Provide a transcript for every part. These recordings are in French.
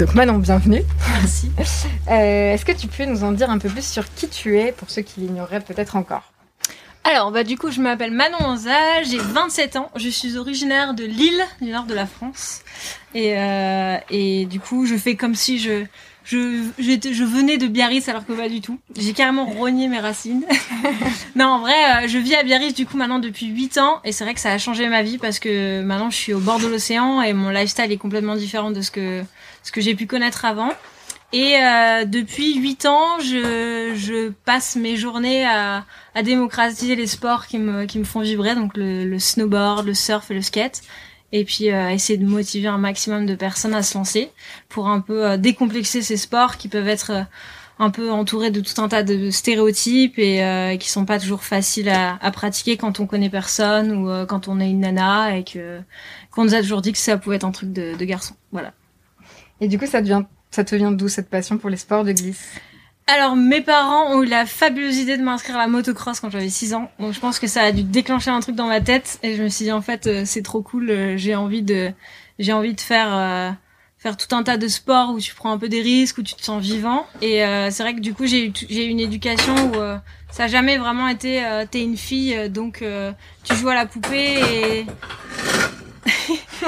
Donc Manon, bienvenue. Merci. Euh, Est-ce que tu peux nous en dire un peu plus sur qui tu es pour ceux qui l'ignoreraient peut-être encore? Alors, bah, du coup, je m'appelle Manon Anza, j'ai 27 ans, je suis originaire de Lille, du nord de la France. Et, euh, et du coup, je fais comme si je, je venais de Biarritz alors que pas du tout. J'ai carrément rogné mes racines. non, en vrai, euh, je vis à Biarritz du coup maintenant depuis 8 ans et c'est vrai que ça a changé ma vie parce que maintenant je suis au bord de l'océan et mon lifestyle est complètement différent de ce que, ce que j'ai pu connaître avant. Et euh, depuis 8 ans, je, je passe mes journées à, à démocratiser les sports qui me, qui me font vibrer, donc le, le snowboard, le surf et le skate. Et puis euh, essayer de motiver un maximum de personnes à se lancer pour un peu euh, décomplexer ces sports qui peuvent être euh, un peu entourés de tout un tas de stéréotypes et euh, qui sont pas toujours faciles à, à pratiquer quand on connaît personne ou quand on est une nana et que qu'on nous a toujours dit que ça pouvait être un truc de, de garçon. Voilà. Et du coup, ça, devient, ça te vient d'où cette passion pour les sports de glisse? Alors, mes parents ont eu la fabuleuse idée de m'inscrire à la motocross quand j'avais 6 ans. Donc, je pense que ça a dû déclencher un truc dans ma tête. Et je me suis dit, en fait, euh, c'est trop cool. euh, J'ai envie de, j'ai envie de faire, euh, faire tout un tas de sports où tu prends un peu des risques, où tu te sens vivant. Et euh, c'est vrai que du coup, j'ai eu, j'ai eu une éducation où euh, ça a jamais vraiment été, euh, t'es une fille, donc tu joues à la poupée et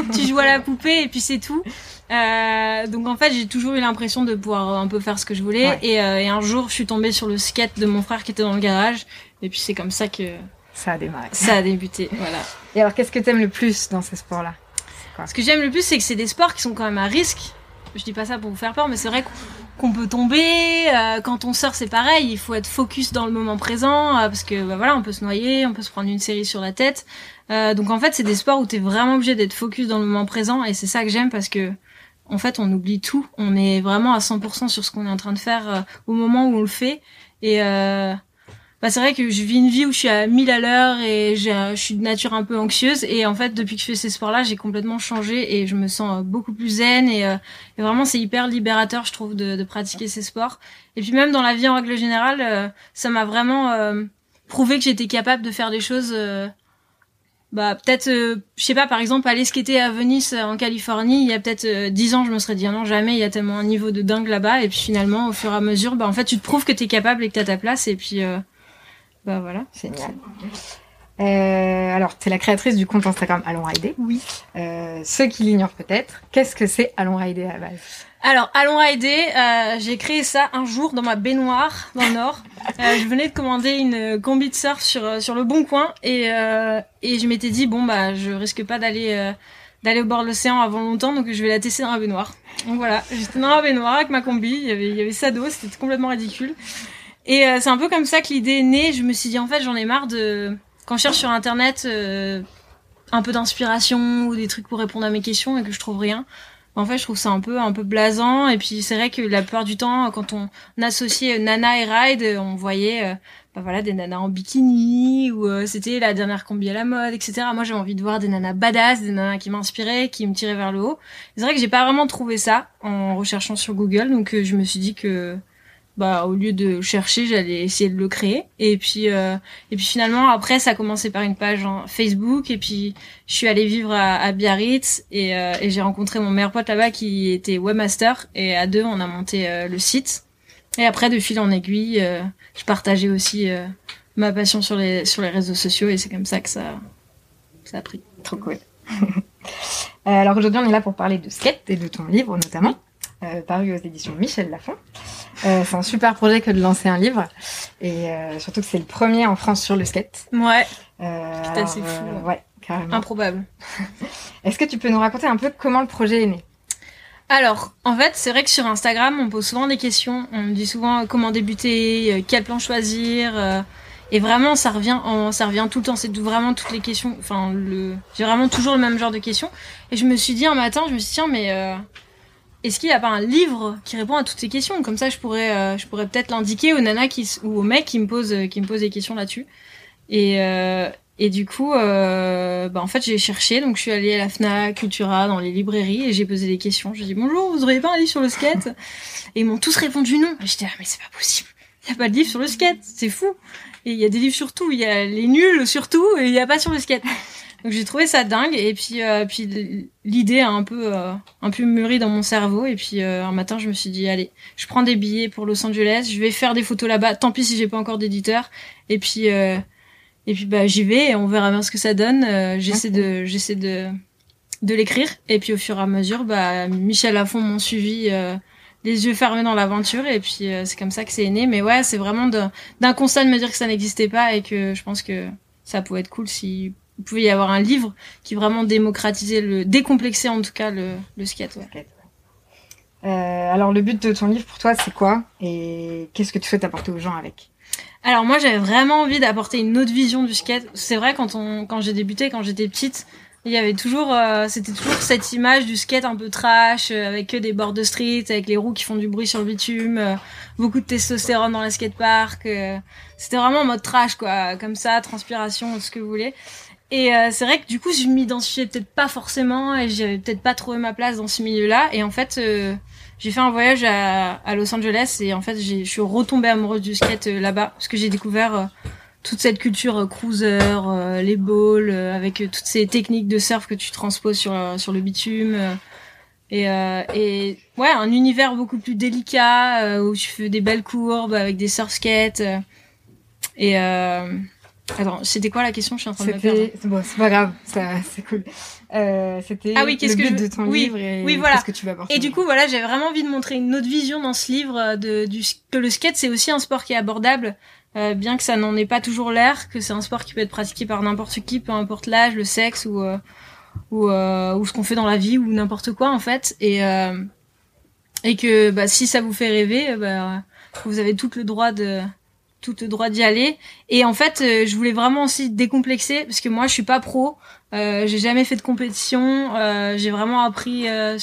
tu joues à la poupée et puis c'est tout. Euh, donc en fait, j'ai toujours eu l'impression de pouvoir un peu faire ce que je voulais. Ouais. Et, euh, et un jour, je suis tombée sur le skate de mon frère qui était dans le garage. Et puis c'est comme ça que Ça a démarré. ça a débuté. Voilà. Et alors, qu'est-ce que t'aimes le plus dans ces sports-là? Ce que j'aime le plus, c'est que c'est des sports qui sont quand même à risque. Je dis pas ça pour vous faire peur, mais c'est vrai qu'on- qu'on peut tomber. euh, quand on sort, c'est pareil. Il faut être focus dans le moment présent euh, parce que bah, voilà, on peut se noyer, on peut se prendre une série sur la tête. Euh, donc en fait, c'est des sports où t'es vraiment obligé d'être focus dans le moment présent et c'est ça que j'aime parce que en fait, on oublie tout. On est vraiment à 100% sur ce qu'on est en train de faire au moment où on le fait. Et bah, c'est vrai que je vis une vie où je suis à 1000 à l'heure et je suis de nature un peu anxieuse. Et en fait, depuis que je fais ces sports-là, j'ai complètement changé et je me sens euh, beaucoup plus zen. Et, euh, et vraiment, c'est hyper libérateur, je trouve, de, pratiquer ces sports. Et puis même dans la vie en règle générale, euh, ça m'a vraiment euh, prouvé que j'étais capable de faire des choses... euh, bah peut-être euh, je sais pas par exemple aller skater à Venise euh, en Californie il y a peut-être euh, 10 ans je me serais dit ah non jamais il y a tellement un niveau de dingue là-bas et puis finalement au fur et à mesure bah en fait tu te prouves que t'es capable et que t'as ta place et puis euh, bah voilà Génial. Euh, alors, t'es la créatrice du compte Instagram Allons Rider. oui. Euh, ceux qui l'ignorent peut-être, qu'est-ce que c'est Allons Rider à la base? Alors allons rider euh, j'ai créé ça un jour dans ma baignoire dans le nord. Euh, je venais de commander une combi de surf sur euh, sur le bon coin et euh, et je m'étais dit bon bah je risque pas d'aller euh, d'aller au bord de l'océan avant longtemps donc je vais la tester dans la baignoire. Donc voilà j'étais dans la baignoire avec ma combi il y avait il y avait ça d'eau c'était complètement ridicule et euh, c'est un peu comme ça que l'idée est née je me suis dit en fait j'en ai marre de quand je cherche sur internet euh, un peu d'inspiration ou des trucs pour répondre à mes questions et que je trouve rien en fait, je trouve ça un peu un peu blasant et puis c'est vrai que la plupart du temps quand on associait Nana et Ride, on voyait euh, bah voilà des nanas en bikini ou euh, c'était la dernière combi à la mode, etc. Moi, j'avais envie de voir des nanas badass, des nanas qui m'inspiraient, qui me tiraient vers le haut. C'est vrai que j'ai pas vraiment trouvé ça en recherchant sur Google, donc euh, je me suis dit que bah au lieu de chercher, j'allais essayer de le créer. Et puis euh, et puis finalement après, ça a commencé par une page en Facebook et puis je suis allée vivre à, à Biarritz et, euh, et j'ai rencontré mon meilleur pote là-bas qui était webmaster et à deux on a monté euh, le site. Et après de fil en aiguille, euh, je partageais aussi euh, ma passion sur les sur les réseaux sociaux et c'est comme ça que ça ça a pris. Trop cool. Euh, alors aujourd'hui, on est là pour parler de skate et de ton livre notamment, euh, paru aux éditions Michel Lafon. Euh, c'est un super projet que de lancer un livre et euh, surtout que c'est le premier en France sur le skate. Ouais, c'est fou, euh, ouais. ouais, carrément. improbable. Est-ce que tu peux nous raconter un peu comment le projet est né? Alors, en fait, c'est vrai que sur Instagram, on pose souvent des questions. On me dit souvent comment débuter, quel plan choisir. Et vraiment, ça revient, en, ça revient tout le temps. C'est vraiment toutes les questions. Enfin, le, j'ai vraiment toujours le même genre de questions. Et je me suis dit un matin, je me suis dit tiens, mais est-ce qu'il n'y a pas un livre qui répond à toutes ces questions? Comme ça, je pourrais, euh, je pourrais peut-être l'indiquer aux nanas qui, ou aux mecs qui me posent, qui me posent des questions là-dessus. Et, euh, et du coup, euh, bah en fait, j'ai cherché. Donc, je suis allée à la Fnac, Cultura, dans les librairies, et j'ai posé des questions. J'ai dit bonjour, vous auriez pas un livre sur le skate? Et ils m'ont tous répondu non. J'étais là, mais c'est pas possible. Il y a pas de livre sur le skate, c'est fou. Et il y a des livres sur tout. Il y a les nuls sur tout, et il y a pas sur le skate. Donc j'ai trouvé ça dingue. Et puis euh, puis l'idée a un peu euh, un peu mûri dans mon cerveau. Et puis euh, un matin je me suis dit allez je prends des billets pour Los Angeles. Je vais faire des photos là-bas. Tant pis si j'ai pas encore d'éditeur. Et puis et puis bah j'y vais et on verra bien ce que ça donne. J'essaie de j'essaie de de l'écrire. Et puis au fur et à mesure bah Michel Lafont m'ont suivi les yeux fermés dans l'aventure. Et puis c'est comme ça que c'est né. Mais ouais c'est vraiment d'un constat de me dire que ça n'existait pas et que je pense que ça pouvait être cool si il pouvait y avoir un livre qui vraiment démocratisait le décomplexait en tout cas le, le skate. Ouais. Euh, alors le but de ton livre pour toi c'est quoi? Et qu'est-ce que tu souhaites apporter aux gens avec? Alors moi j'avais vraiment envie d'apporter une autre vision du skate. C'est vrai quand on quand j'ai débuté quand j'étais petite il y avait toujours euh, c'était toujours cette image du skate un peu trash euh, avec que des bords de street avec les roues qui font du bruit sur le bitume euh, beaucoup de testostérone dans les skateparks c'était vraiment en mode trash quoi comme ça transpiration ce que vous voulez et euh, c'est vrai que du coup, je m'identifiais peut-être pas forcément et j'avais peut-être pas trouvé ma place dans ce milieu-là. Et en fait, euh, j'ai fait un voyage à, Los Angeles et en fait, je suis retombée amoureuse du skate euh, là-bas parce que j'ai découvert toute cette culture cruiser, les balls, avec toutes ces techniques de surf que tu transposes sur sur le bitume. et, et ouais, un univers beaucoup plus délicat où tu fais des belles courbes avec des surf skates. et Attends, c'était quoi la question? Je suis en train de me perdre. Bon, c'est pas grave, c'est cool. Euh, c'était ah oui, qu'est-ce que je... de ton oui, livre et oui, voilà. qu'est-ce que tu vas. Et du coup, voilà, j'avais vraiment envie de montrer une autre vision dans ce livre euh, de du que le skate c'est aussi un sport qui est abordable, euh, bien que ça n'en ait pas toujours l'air, que c'est un sport qui peut être pratiqué par n'importe qui, peu importe l'âge, le sexe ou euh, ou, euh, ou ce qu'on fait dans la vie ou n'importe quoi en fait, et euh, et que bah si ça vous fait rêver, bah vous avez tout le droit de tout le droit d'y aller. Et en fait, euh, je voulais vraiment aussi décomplexer parce que moi, je suis pas pro. Euh, j'ai jamais fait de compétition. Euh, j'ai vraiment appris euh,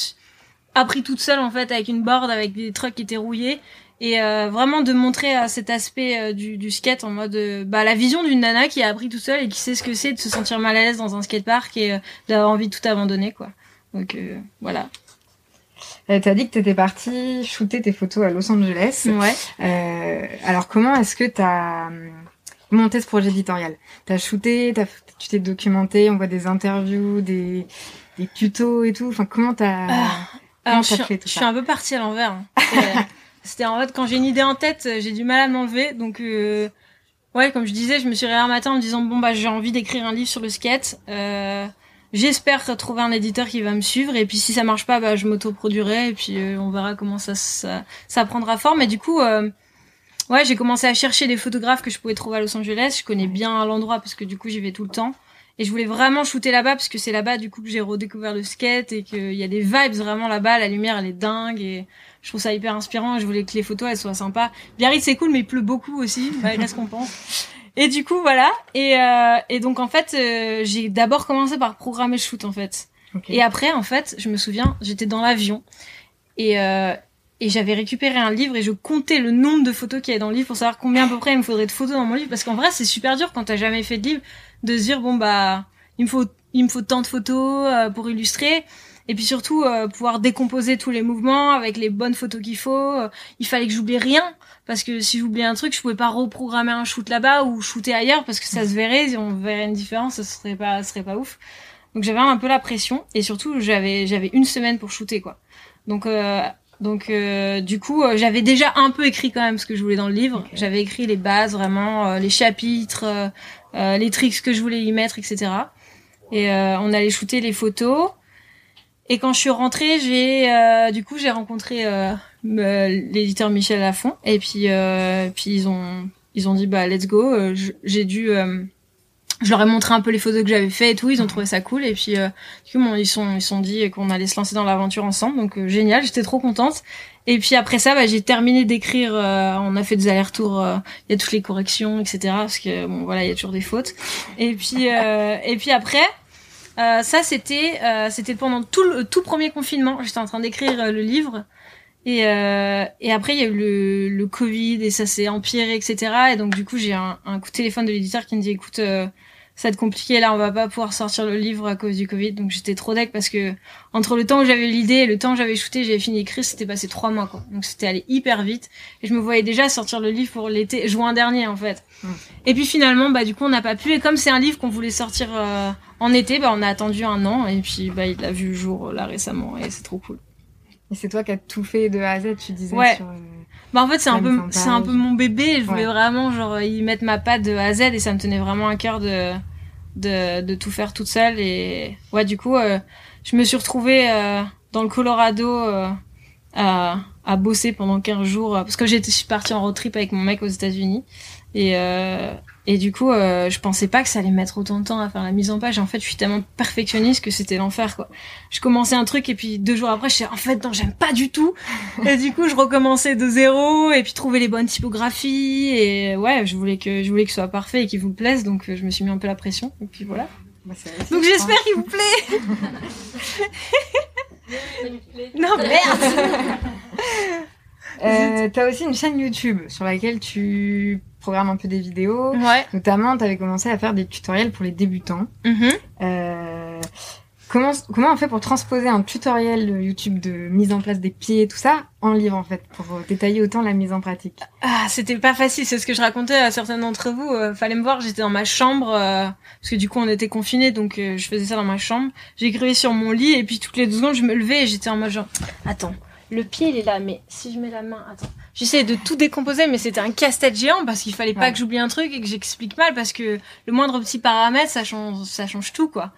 appris toute seule en fait avec une board, avec des trucs qui étaient rouillés. Et vraiment de montrer cet aspect du, du skate en mode bah la vision d'une nana qui a appris tout seule et qui sait ce que c'est de se sentir mal à l'aise dans un skatepark et d'avoir envie de tout abandonner quoi. Donc voilà. Euh, T'as dit que t'étais partie shooter tes photos à Los Angeles. Ouais. Euh, alors comment est-ce que t'as monté ce projet éditorial? T'as shooté, as, tu t'es documenté, on voit des interviews, des, des tutos et tout. Enfin comment t'as alors, je, fait tout je suis un peu partie à l'envers. Hein. C'était en fait quand j'ai une idée en tête, j'ai du mal à m'enlever. Donc euh, ouais, comme je disais, je me suis réveillée un matin en me disant bon bah j'ai envie d'écrire un livre sur le skate. J'espère trouver un éditeur qui va me suivre et puis si ça marche pas, bah je m'autoproduirai et puis euh, on verra comment ça, ça ça prendra forme. Et du coup, euh, ouais, j'ai commencé à chercher des photographes que je pouvais trouver à Los Angeles. Je connais bien l'endroit parce que du coup j'y vais tout le temps. Et je voulais vraiment shooter là-bas parce que c'est là-bas du coup que j'ai redécouvert le skate et qu'il y a des vibes vraiment là-bas. La lumière elle est dingue et je trouve ça hyper inspirant. Je voulais que les photos elles soient sympas. Biarritz c'est cool mais il pleut beaucoup aussi malgré ce qu'on pense. Et du coup, voilà. Et, euh, et donc, en fait, euh, j'ai d'abord commencé par programmer le shoot, en fait. Okay. Et après, en fait, je me souviens, j'étais dans l'avion et, euh, et j'avais récupéré un livre et je comptais le nombre de photos qu'il y avait dans le livre pour savoir combien à peu près il me faudrait de photos dans mon livre. Parce qu'en vrai, c'est super dur quand t'as jamais fait de livre de se dire, bon, bah, il me faut, il me faut tant de photos euh, pour illustrer. Et puis surtout, euh, pouvoir décomposer tous les mouvements avec les bonnes photos qu'il faut. il fallait que j'oublie rien parce que si j'oubliais un truc, je pouvais pas reprogrammer un shoot là-bas ou shooter ailleurs parce que ça se verrait, si on verrait une différence, ce serait pas, ce serait pas ouf. Donc j'avais un peu la pression et surtout j'avais j'avais une semaine pour shooter quoi. Donc euh, donc euh, du coup euh, j'avais déjà un peu écrit quand même ce que je voulais dans le livre. Okay. J'avais écrit les bases vraiment, euh, les chapitres, euh, les tricks que je voulais y mettre, etc. Et on allait shooter les photos. Et quand je suis rentrée, j'ai du coup j'ai rencontré l'éditeur Michel Lafont et puis euh, puis ils ont ils ont dit bah let's go j'ai dû euh, je leur ai montré un peu les photos que j'avais fait et tout, ils ont trouvé ça cool et puis euh, du coup ils sont ils sont dit qu'on allait se lancer dans l'aventure ensemble donc euh, génial, j'étais trop contente. Et puis après ça, bah, j'ai terminé d'écrire, euh, on a fait des allers-retours, il y a toutes les corrections, etc. Parce que bon voilà, il y a toujours des fautes. Et puis et puis après, ça c'était c'était pendant tout le tout premier confinement, j'étais en train d'écrire le livre. Et, et après, il y a eu le, le Covid et ça s'est empiré, etc. Et donc, du coup, j'ai un, un coup de téléphone de l'éditeur qui me dit, écoute, ça va être compliqué. Là on va pas pouvoir sortir le livre à cause du Covid. Donc j'étais trop deck parce que entre le temps où j'avais l'idée et le temps où j'avais shooté j'avais fini d'écrire c'était passé trois mois quoi. Donc c'était allé hyper vite. Et je me voyais déjà sortir le livre pour l'été juin dernier en fait. Mmh. et puis finalement bah du coup on n'a pas pu. Et comme c'est un livre qu'on voulait sortir euh, en été bah on a attendu un an et puis bah il a vu le jour là récemment et c'est trop cool. Et c'est toi qui as tout fait de A à Z tu disais ouais. sur, euh, bah en fait c'est un peu c'est un peu mon bébé. Je voulais vraiment genre y mettre ma patte de A à Z et ça me tenait vraiment à cœur de de, de tout faire toute seule et ouais du coup euh, je me suis retrouvée euh, dans le Colorado euh, à, à bosser pendant 15 jours parce que j'étais suis partie en road trip avec mon mec aux États-Unis et et du coup, euh, je pensais pas que ça allait mettre autant de temps à faire la mise en page. En fait, je suis tellement perfectionniste que c'était l'enfer, quoi. Je commençais un truc et puis deux jours après, je suis en fait non, j'aime pas du tout. et du coup, je recommençais de zéro et puis trouver les bonnes typographies et ouais, je voulais que je voulais que ce soit parfait et qu'il vous plaise, donc euh, je me suis mis un peu la pression et puis voilà. Bah, donc j'espère qu'il vous plaît. non merde. euh, T'as aussi une chaîne YouTube sur laquelle tu programme un peu des vidéos. Ouais. Notamment, tu avais commencé à faire des tutoriels pour les débutants. Mm-hmm. Euh, comment, comment on fait pour transposer un tutoriel YouTube de mise en place des pieds, tout ça, en livre en fait, pour détailler autant la mise en pratique? Ah, c'était pas facile, c'est ce que je racontais à certains d'entre vous. Euh, fallait me voir, j'étais dans ma chambre, euh, parce que du coup on était confinés, donc je faisais ça dans ma chambre. J'écrivais sur mon lit, et puis toutes les deux secondes je me levais et j'étais en mode genre, attends, le pied il est là, mais si je mets la main, attends. J'essayais de tout décomposer, mais c'était un casse-tête géant parce qu'il fallait pas que j'oublie un truc et que j'explique mal parce que le moindre petit paramètre, ça change, ça change tout, quoi.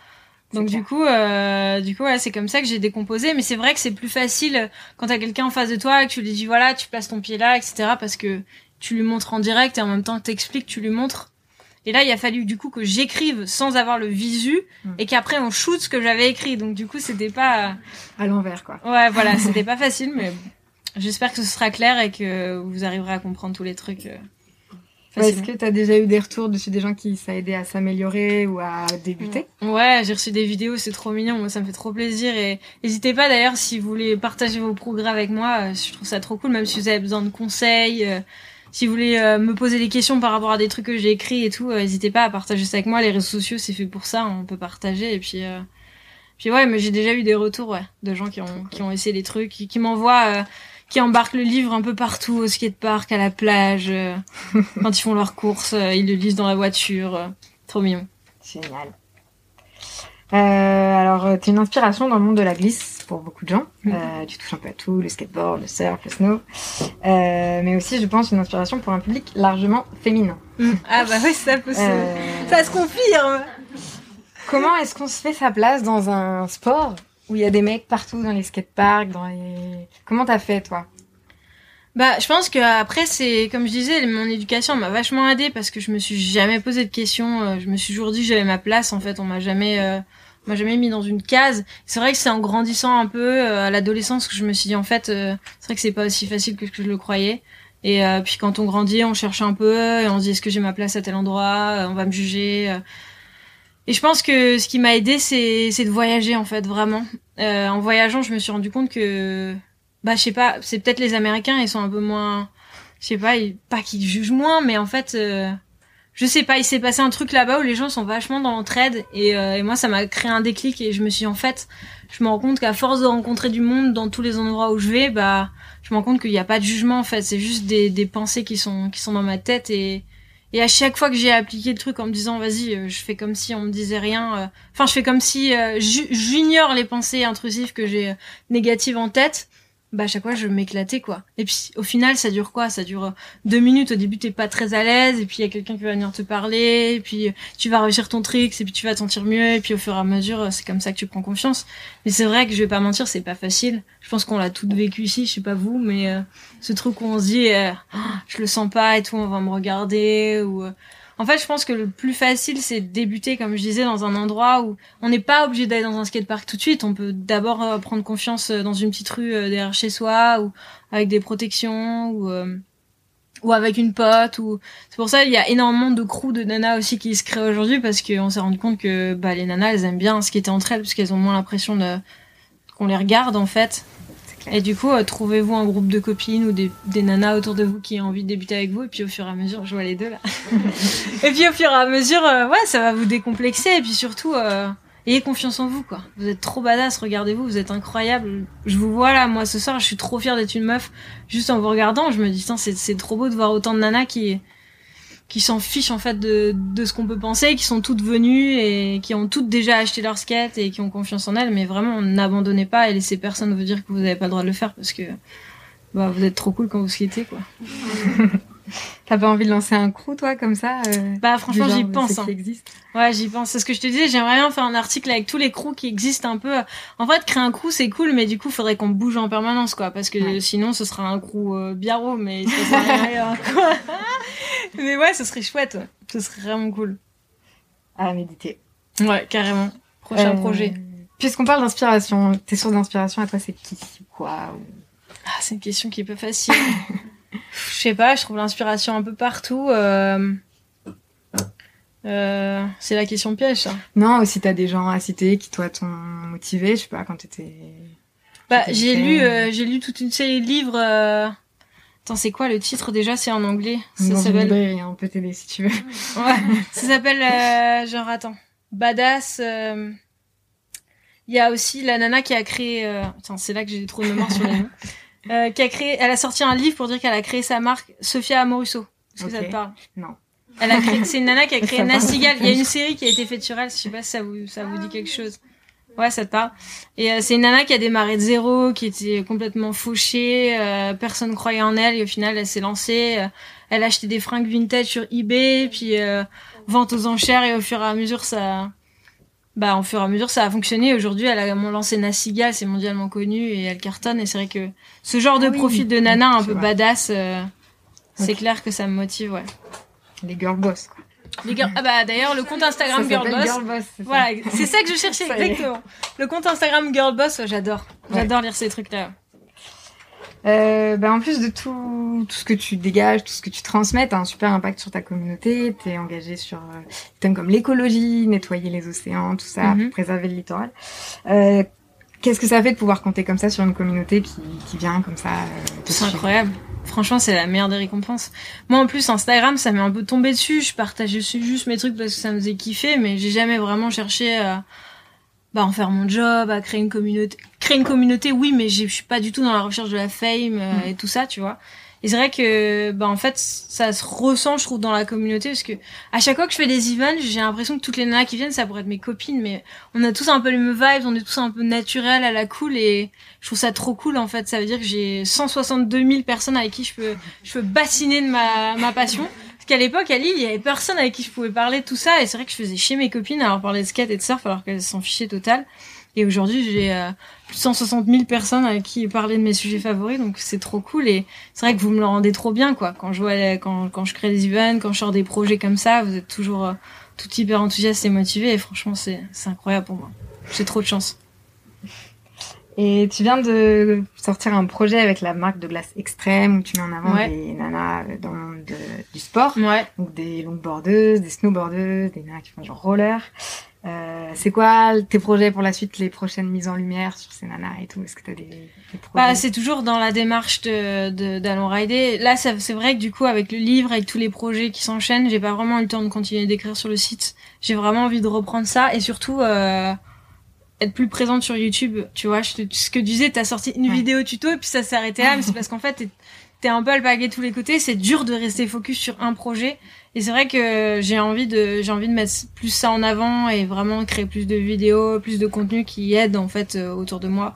Donc du coup, euh, du coup, ouais, c'est comme ça que j'ai décomposé. Mais c'est vrai que c'est plus facile quand t'as quelqu'un en face de toi et que tu lui dis voilà, tu places ton pied là, etc. Parce que tu lui montres en direct et en même temps t'expliques, tu lui montres. Et là, il a fallu du coup que j'écrive sans avoir le visu mm. et qu'après on shoot ce que j'avais écrit. Donc du coup, c'était pas à l'envers quoi. Ouais, voilà, c'était pas facile, mais j'espère que ce sera clair et que vous arriverez à comprendre tous les trucs. Euh, Est-ce que tu as déjà eu des retours dessus des gens qui ça a aidé à s'améliorer ou à débuter? Ouais, j'ai reçu des vidéos, c'est trop mignon, moi ça me fait trop plaisir et n'hésitez pas d'ailleurs si vous voulez partager vos progrès avec moi, euh, je trouve ça trop cool même si vous avez besoin de conseils, euh, si vous voulez euh, me poser des questions par rapport à des trucs que j'ai écrits et tout, n'hésitez pas à partager ça avec moi. Les réseaux sociaux, c'est fait pour ça, on peut partager. Et puis, euh... puis ouais, mais j'ai déjà eu des retours, ouais, de gens qui ont qui ont essayé des trucs, qui, qui m'envoient, euh, qui embarquent le livre un peu partout, au skatepark, à la plage, euh, quand ils font leurs courses, ils le lisent dans la voiture, trop mignon. Génial. Euh, alors, tu es une inspiration dans le monde de la glisse? Pour beaucoup de gens. Mm. Euh, tu touches un peu à tout, le skateboard, le surf, le snow. Euh, mais aussi, je pense, une inspiration pour un public largement féminin. Mm. Ah bah oui, ça peut se... Ça se confirme Comment est-ce qu'on se fait sa place dans un sport où il y a des mecs partout dans les skateparks, dans les... Comment t'as fait, toi? Bah, je pense que après c'est comme je disais, mon éducation m'a vachement aidé parce que je me suis jamais posé de questions. Je me suis toujours dit j'avais ma place. En fait, on m'a jamais m'a jamais mis dans une case. C'est vrai que c'est en grandissant un peu euh, à l'adolescence que je me suis dit en fait, euh, c'est vrai que c'est pas aussi facile que, que je le croyais. Et euh, puis quand on grandit, on cherche un peu et on se dit est-ce que j'ai ma place à tel endroit, on va me juger. Et je pense que ce qui m'a aidé, c'est de voyager en fait vraiment. en voyageant, je me suis rendu compte que bah je sais pas, c'est peut-être les Américains, ils sont un peu moins, je sais pas, ils, pas qu'ils jugent moins, mais en fait je sais pas, il s'est passé un truc là-bas où les gens sont vachement dans l'entraide et, euh, et moi ça m'a créé un déclic et je me suis en fait, je me rends compte qu'à force de rencontrer du monde dans tous les endroits où je vais, bah je me rends compte qu'il n'y a pas de jugement en fait, c'est juste des, des pensées qui sont qui sont dans ma tête et et à chaque fois que j'ai appliqué le truc en me disant vas-y, euh, je fais comme si on me disait rien, euh, enfin je fais comme si j'ignore les pensées intrusives que j'ai négatives en tête bah à chaque fois je m'éclatais quoi. Et puis au final ça dure quoi? Ça dure euh, deux minutes. Au début t'es pas très à l'aise et puis il y a quelqu'un qui va venir te parler et puis euh, tu vas réussir ton trick et puis tu vas te sentir mieux et puis au fur et à mesure euh, c'est comme ça que tu prends confiance. Mais c'est vrai que je vais pas mentir c'est pas facile. Je pense qu'on l'a toutes vécu ici, je sais pas vous, mais ce truc où on se dit je le sens pas et tout, on va me regarder ou En fait, je pense que le plus facile, c'est de débuter, comme je disais, dans un endroit où on n'est pas obligé d'aller dans un skatepark tout de suite. On peut d'abord euh, prendre confiance euh, dans une petite rue euh, derrière chez soi ou avec des protections ou avec une pote ou c'est pour ça il y a énormément de crews de nanas aussi qui se créent aujourd'hui parce qu'on s'est rendu compte que bah les nanas elles aiment bien était entre elles parce qu'elles ont moins l'impression de qu'on les regarde en fait et du coup, euh, trouvez-vous un groupe de copines ou des, des, nanas autour de vous qui ont envie de débuter avec vous. Et puis au fur et à mesure, je vois les deux là. et puis au fur et à mesure, euh, ouais, ça va vous décomplexer. Et puis surtout, euh, ayez confiance en vous, quoi. Vous êtes trop badass, regardez-vous, vous êtes incroyable. Je vous vois là, moi ce soir, je suis trop fière d'être une meuf. Juste en vous regardant, je me dis, c'est trop beau de voir autant de nanas qui qui s'en fichent en fait de, de ce qu'on peut penser, qui sont toutes venues et qui ont toutes déjà acheté leur skate et qui ont confiance en elles. Mais vraiment, n'abandonnez pas et laissez personne vous dire que vous n'avez pas le droit de le faire parce que bah, vous êtes trop cool quand vous skatez quoi. T'as pas envie de lancer un crew toi comme ça euh, Bah franchement j'y pense. Hein. Ouais j'y pense. C'est ce que je te disais. J'aimerais bien faire un article avec tous les crews qui existent un peu. En fait créer un crew c'est cool mais du coup faudrait qu'on bouge en permanence quoi parce que sinon ce sera un crew euh, biarro mais ça sert à rien quoi. Mais ouais, ce serait chouette. Ce serait vraiment cool. À méditer. Ouais, carrément. Prochain euh, projet. Puisqu'on parle d'inspiration, tes sources d'inspiration à toi, c'est qui quoi ah, C'est une question qui est peu facile. Je sais pas, je trouve l'inspiration un peu partout. Euh... Euh, c'est la question piège, ça. Non, aussi t'as des gens à citer qui toi t'ont motivé, je sais pas, quand t'étais. Bah, j'ai lu, euh, j'ai lu toute une série de livres Attends, c'est quoi le titre déjà? C'est en anglais. Ça s'appelle. On peut t'aider si tu veux. ouais. Ça s'appelle euh, genre attends, Badass. Euh, il y a aussi la nana qui a créé. Euh... Attends, c'est là que j'ai trop de mémoire sur les noms. Euh, qui a créé. Elle a sorti un livre pour dire qu'elle a créé sa marque, Sophia Amoruso. Est-ce que ça te parle? Non. Elle a créé. C'est une nana qui a créé Nastigal. Il y a une série qui a été faite sur elle. Je sais pas si ça vous ça vous dit quelque chose. Ouais, ça te parle. Et euh, c'est une nana qui a démarré de zéro, qui était complètement fauchée, euh, personne croyait en elle, et au final, elle s'est lancée. Euh, elle a acheté des fringues vintage sur eBay, puis vente aux enchères, et au fur et à mesure, ça, bah, au fur et à mesure, ça a fonctionné. Aujourd'hui, elle a lancé Nassiga, c'est mondialement connu, et elle cartonne. Et c'est vrai que ce genre de ah profil de nana un peu badass, c'est clair que ça me motive, ouais. Les girl boss, quoi. Ah bah d'ailleurs le compte Instagram Girlboss. voilà, c'est ça que je cherchais exactement. Le compte Instagram Girlboss, j'adore. J'adore lire ces trucs-là. Euh, bah en plus de tout, tout ce que tu dégages, tout ce que tu transmets, t'as un super impact sur ta communauté. T'es engagé sur euh, thèmes comme l'écologie, nettoyer les océans, tout ça, mhm. préserver le littoral. Euh, Qu'est-ce que ça fait de pouvoir compter comme ça sur une communauté qui, qui vient comme ça euh, C'est incroyable. Franchement, c'est la meilleure des récompenses. Moi, en plus, Instagram, ça m'est un peu tombé dessus. Je partageais juste mes trucs parce que ça me faisait kiffer, mais j'ai jamais vraiment cherché à bah, en faire mon job, à créer une communauté. Créer une communauté, oui, mais je suis pas du tout dans la recherche de la fame euh, mm. et tout ça, tu vois. Et c'est vrai que, bah, en fait, ça se ressent, je trouve, dans la communauté, parce que à chaque fois que je fais des events, j'ai l'impression que toutes les nanas qui viennent, ça pourrait être mes copines, mais on a tous un peu les mêmes vibes, on est tous un peu naturels, à la cool, et je trouve ça trop cool, en fait. Ça veut dire que j'ai 162 000 personnes avec qui je peux, je peux bassiner de ma, ma passion. Parce qu'à l'époque, à Lille, il y avait personne avec qui je pouvais parler de tout ça, et c'est vrai que je faisais chier mes copines à leur parler de skate et de surf, alors qu'elles s'en fichaient total. Et aujourd'hui, j'ai euh, plus de 160 000 personnes avec qui parler de mes sujets favoris, donc c'est trop cool. Et c'est vrai que vous me le rendez trop bien, quoi. Quand je vois, quand, quand je crée des events, quand je sors des projets comme ça, vous êtes toujours euh, tout hyper enthousiaste et motivé. Et franchement, c'est c'est incroyable pour moi. J'ai trop de chance. Et tu viens de sortir un projet avec la marque de glace extrême où tu mets en avant des nanas dans le monde du sport. Ouais. Donc des longboardeuses, des snowboardeuses, des nanas qui font genre roller. Euh, c'est quoi tes projets pour la suite, les prochaines mises en lumière sur ces nanas et tout? Est-ce que t'as des, des projets? Bah, C'est toujours dans la démarche de d'Allons Rider. Là, c'est vrai que du coup, avec le livre, avec tous les projets qui s'enchaînent, j'ai pas vraiment eu le temps de continuer d'écrire sur le site. J'ai vraiment envie de reprendre ça et surtout euh, être plus présente sur YouTube. Tu vois, je te, ce que tu disais, t'as sorti une vidéo tuto et puis ça s'est arrêté là, mais c'est parce qu'en fait, t'es un peu alpagué de tous les côtés. C'est dur de rester focus sur un projet. Et c'est vrai que j'ai envie de j'ai envie de mettre plus ça en avant et vraiment créer plus de vidéos, plus de contenu qui aide en fait euh, autour de moi.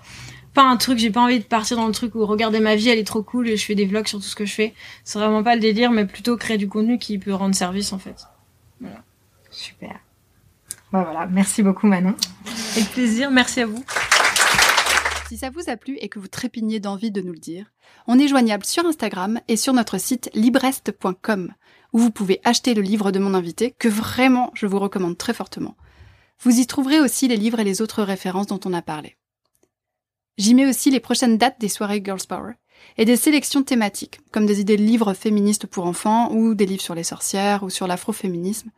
Pas un truc, j'ai pas envie de partir dans le truc où regarder ma vie, elle est trop cool et je fais des vlogs sur tout ce que je fais. C'est vraiment pas le délire, mais plutôt créer du contenu qui peut rendre service en fait. Voilà. Super. Bah voilà, merci beaucoup Manon. Avec plaisir, merci à vous. Si ça vous a plu et que vous trépignez d'envie de nous le dire, on est joignable sur Instagram et sur notre site librest.com, où vous pouvez acheter le livre de mon invité, que vraiment je vous recommande très fortement. Vous y trouverez aussi les livres et les autres références dont on a parlé. J'y mets aussi les prochaines dates des soirées Girls Power et des sélections thématiques, comme des idées de livres féministes pour enfants ou des livres sur les sorcières ou sur l'afroféminisme,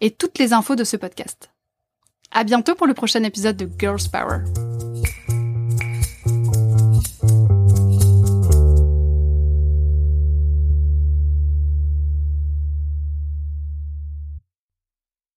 et toutes les infos de ce podcast. À bientôt pour le prochain épisode de Girls Power.